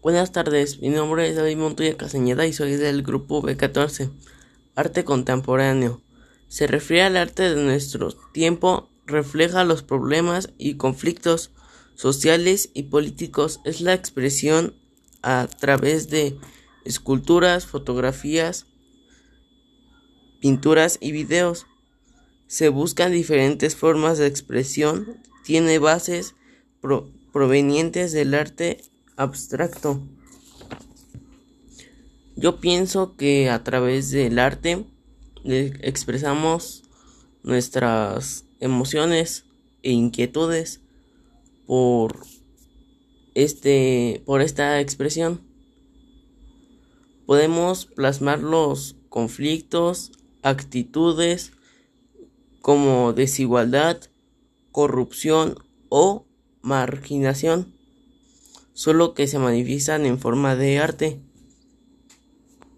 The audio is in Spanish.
Buenas tardes, mi nombre es David Montoya Caseñeda y soy del grupo B14, Arte Contemporáneo. Se refiere al arte de nuestro tiempo, refleja los problemas y conflictos sociales y políticos, es la expresión a través de esculturas, fotografías, pinturas y videos. Se buscan diferentes formas de expresión, tiene bases provenientes del arte abstracto. Yo pienso que a través del arte expresamos nuestras emociones e inquietudes por este por esta expresión. Podemos plasmar los conflictos, actitudes como desigualdad, corrupción o marginación, solo que se manifiestan en forma de arte.